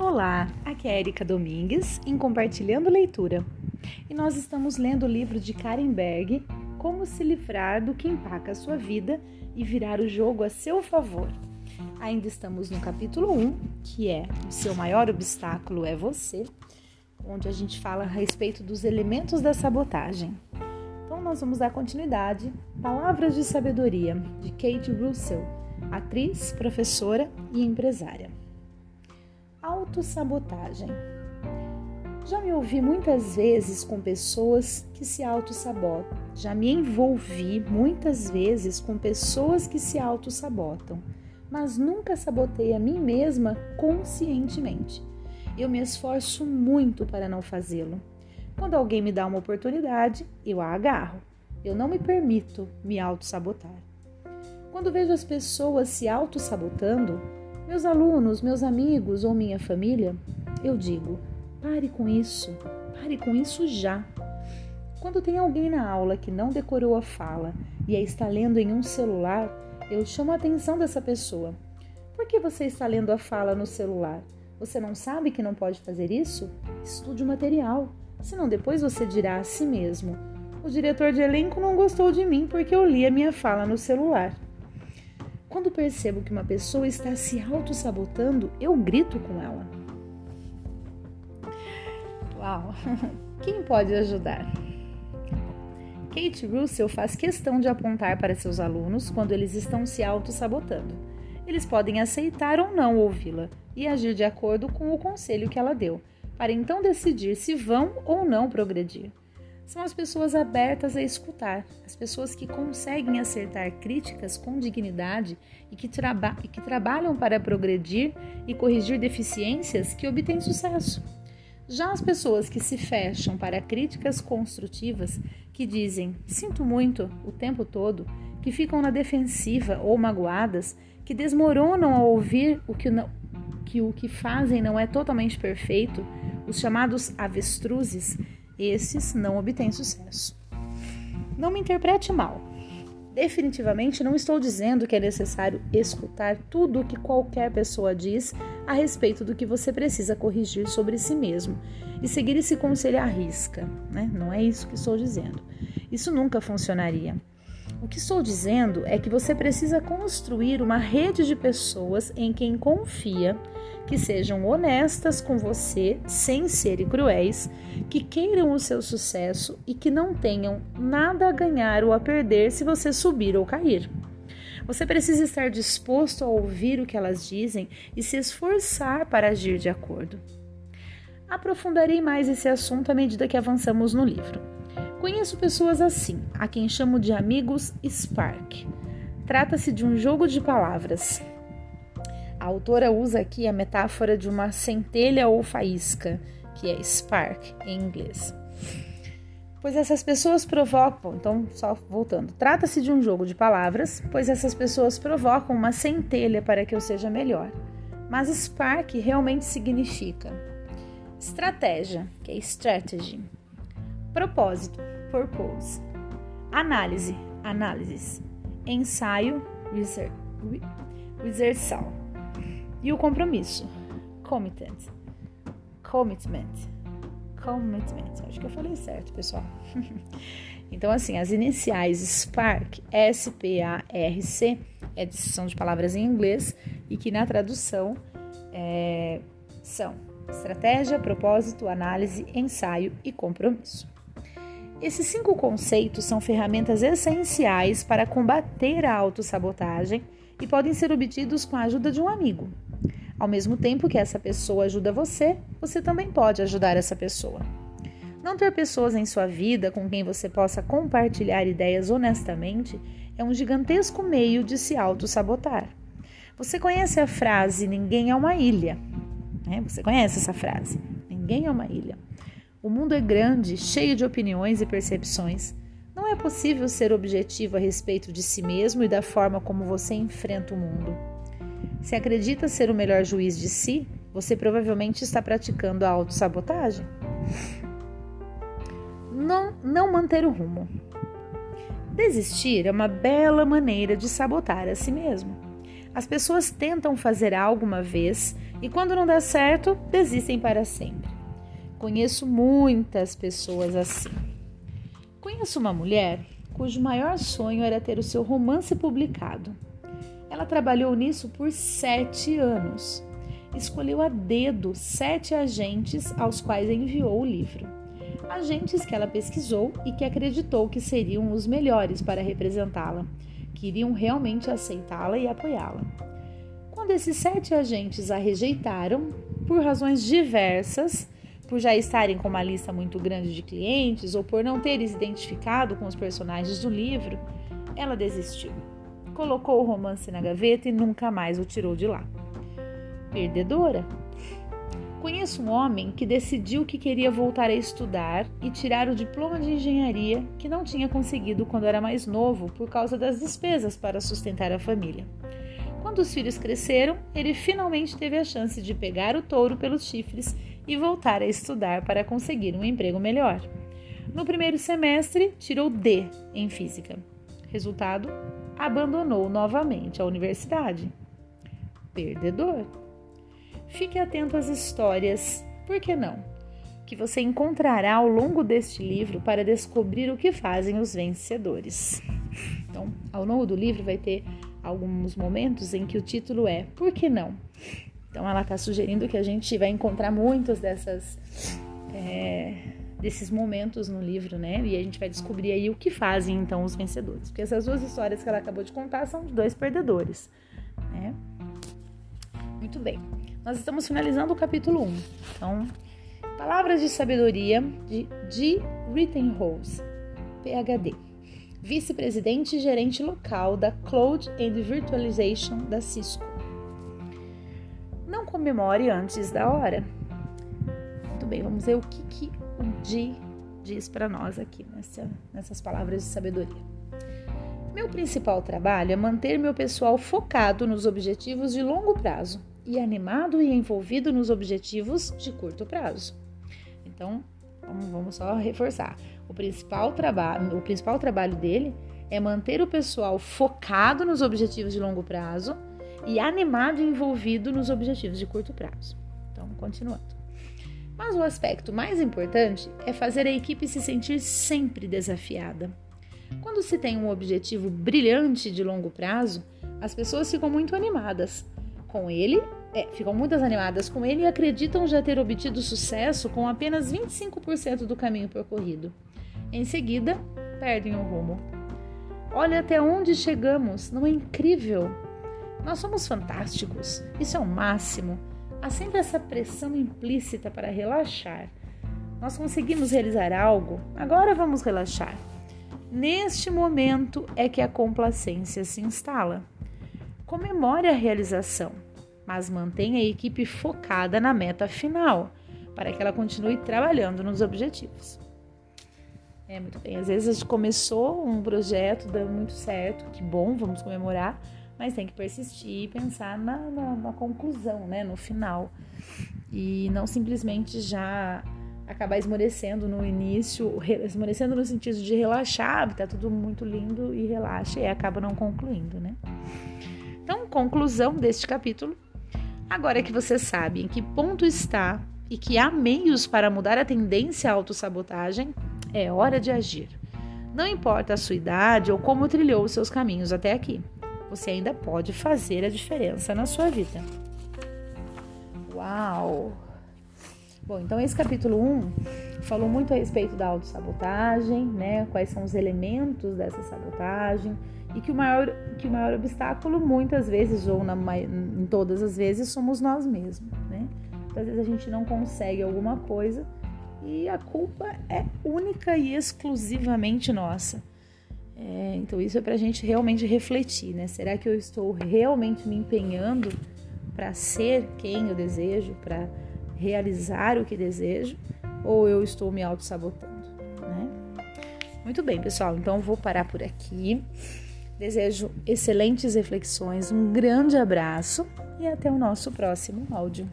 Olá, aqui é Erika Domingues em Compartilhando Leitura. E nós estamos lendo o livro de Karen Berg, Como se livrar do que empaca a sua vida e virar o jogo a seu favor. Ainda estamos no capítulo 1, que é O seu maior obstáculo é você, onde a gente fala a respeito dos elementos da sabotagem. Então nós vamos dar continuidade. Palavras de sabedoria de Kate Russell, atriz, professora e empresária. Autossabotagem. Já me ouvi muitas vezes com pessoas que se autossabotam. Já me envolvi muitas vezes com pessoas que se autossabotam, mas nunca sabotei a mim mesma conscientemente. Eu me esforço muito para não fazê-lo. Quando alguém me dá uma oportunidade, eu a agarro. Eu não me permito me autossabotar. Quando vejo as pessoas se autossabotando, meus alunos, meus amigos ou minha família, eu digo: pare com isso, pare com isso já. Quando tem alguém na aula que não decorou a fala e a está lendo em um celular, eu chamo a atenção dessa pessoa. Por que você está lendo a fala no celular? Você não sabe que não pode fazer isso? Estude o material, senão depois você dirá a si mesmo: o diretor de elenco não gostou de mim porque eu li a minha fala no celular. Quando percebo que uma pessoa está se auto-sabotando, eu grito com ela. Uau! Quem pode ajudar? Kate Russell faz questão de apontar para seus alunos quando eles estão se auto-sabotando. Eles podem aceitar ou não ouvi-la e agir de acordo com o conselho que ela deu, para então decidir se vão ou não progredir são as pessoas abertas a escutar, as pessoas que conseguem acertar críticas com dignidade e que, traba e que trabalham para progredir e corrigir deficiências que obtêm sucesso. Já as pessoas que se fecham para críticas construtivas, que dizem sinto muito o tempo todo, que ficam na defensiva ou magoadas, que desmoronam ao ouvir o que, não, que o que fazem não é totalmente perfeito, os chamados avestruzes, esses não obtêm sucesso. Não me interprete mal. Definitivamente não estou dizendo que é necessário escutar tudo o que qualquer pessoa diz a respeito do que você precisa corrigir sobre si mesmo e seguir esse conselho à risca. Né? Não é isso que estou dizendo. Isso nunca funcionaria. O que estou dizendo é que você precisa construir uma rede de pessoas em quem confia, que sejam honestas com você, sem serem cruéis, que queiram o seu sucesso e que não tenham nada a ganhar ou a perder se você subir ou cair. Você precisa estar disposto a ouvir o que elas dizem e se esforçar para agir de acordo. Aprofundarei mais esse assunto à medida que avançamos no livro. Conheço pessoas assim, a quem chamo de amigos Spark. Trata-se de um jogo de palavras. A autora usa aqui a metáfora de uma centelha ou faísca, que é spark em inglês. Pois essas pessoas provocam, então, só voltando, trata-se de um jogo de palavras, pois essas pessoas provocam uma centelha para que eu seja melhor. Mas spark realmente significa estratégia, que é strategy Propósito, purpose. Análise, análises. Ensaio, research, E o compromisso, commitment. Commitment. Commitment. Acho que eu falei certo, pessoal. então, assim, as iniciais SPARC, S-P-A-R-C, é, são de palavras em inglês e que na tradução é, são estratégia, propósito, análise, ensaio e compromisso. Esses cinco conceitos são ferramentas essenciais para combater a autossabotagem e podem ser obtidos com a ajuda de um amigo. Ao mesmo tempo que essa pessoa ajuda você, você também pode ajudar essa pessoa. Não ter pessoas em sua vida com quem você possa compartilhar ideias honestamente é um gigantesco meio de se autossabotar. Você conhece a frase ninguém é uma ilha? Né? Você conhece essa frase? Ninguém é uma ilha. O mundo é grande, cheio de opiniões e percepções. Não é possível ser objetivo a respeito de si mesmo e da forma como você enfrenta o mundo. Se acredita ser o melhor juiz de si, você provavelmente está praticando a autossabotagem. Não, não manter o rumo. Desistir é uma bela maneira de sabotar a si mesmo. As pessoas tentam fazer algo uma vez e, quando não dá certo, desistem para sempre. Conheço muitas pessoas assim. Conheço uma mulher cujo maior sonho era ter o seu romance publicado. Ela trabalhou nisso por sete anos. Escolheu a dedo sete agentes aos quais enviou o livro. Agentes que ela pesquisou e que acreditou que seriam os melhores para representá-la que iriam realmente aceitá-la e apoiá-la. Quando esses sete agentes a rejeitaram, por razões diversas, por já estarem com uma lista muito grande de clientes ou por não terem se identificado com os personagens do livro, ela desistiu. Colocou o romance na gaveta e nunca mais o tirou de lá. Perdedora. Conheço um homem que decidiu que queria voltar a estudar e tirar o diploma de engenharia que não tinha conseguido quando era mais novo por causa das despesas para sustentar a família. Quando os filhos cresceram, ele finalmente teve a chance de pegar o touro pelos chifres e voltar a estudar para conseguir um emprego melhor. No primeiro semestre, tirou D em física. Resultado: abandonou novamente a universidade. Perdedor. Fique atento às histórias, por que não? Que você encontrará ao longo deste livro para descobrir o que fazem os vencedores. Então, ao longo do livro vai ter alguns momentos em que o título é Por que não? Então, ela está sugerindo que a gente vai encontrar muitos dessas. É, desses momentos no livro, né? E a gente vai descobrir aí o que fazem então os vencedores. Porque essas duas histórias que ela acabou de contar são de dois perdedores, né? Muito bem. Nós estamos finalizando o capítulo 1. Então, palavras de sabedoria de G. Rittenhouse, PhD, vice-presidente e gerente local da Cloud and Virtualization da Cisco. Comemore antes da hora. Muito bem, vamos ver o que, que o G diz para nós aqui nessa, nessas palavras de sabedoria. Meu principal trabalho é manter meu pessoal focado nos objetivos de longo prazo e animado e envolvido nos objetivos de curto prazo. Então, vamos só reforçar. O principal trabalho, o principal trabalho dele é manter o pessoal focado nos objetivos de longo prazo e animado e envolvido nos objetivos de curto prazo. Então, continuando. Mas o aspecto mais importante é fazer a equipe se sentir sempre desafiada. Quando se tem um objetivo brilhante de longo prazo, as pessoas ficam muito animadas, com ele, é, ficam muito animadas com ele e acreditam já ter obtido sucesso com apenas 25% do caminho percorrido. Em seguida, perdem o rumo. Olha até onde chegamos, não é incrível? Nós somos fantásticos, isso é o máximo. Há sempre essa pressão implícita para relaxar. Nós conseguimos realizar algo, agora vamos relaxar. Neste momento é que a complacência se instala comemore a realização, mas mantenha a equipe focada na meta final, para que ela continue trabalhando nos objetivos. É muito bem. Às vezes a gente começou um projeto, deu muito certo, que bom, vamos comemorar, mas tem que persistir e pensar na, na, na conclusão, né, no final. E não simplesmente já acabar esmorecendo no início, esmorecendo no sentido de relaxar, tá tudo muito lindo e relaxa e acaba não concluindo, né? Então, conclusão deste capítulo. Agora que você sabe em que ponto está e que há meios para mudar a tendência à autossabotagem, é hora de agir. Não importa a sua idade ou como trilhou os seus caminhos até aqui, você ainda pode fazer a diferença na sua vida. Uau! Bom, então esse capítulo 1 falou muito a respeito da autossabotagem, né? Quais são os elementos dessa sabotagem e que o maior, que o maior obstáculo, muitas vezes, ou na, em todas as vezes, somos nós mesmos, né? Às vezes a gente não consegue alguma coisa e a culpa é única e exclusivamente nossa. É, então isso é para a gente realmente refletir, né? Será que eu estou realmente me empenhando para ser quem eu desejo, para realizar o que desejo, ou eu estou me auto-sabotando, né? Muito bem, pessoal, então vou parar por aqui. Desejo excelentes reflexões, um grande abraço e até o nosso próximo áudio.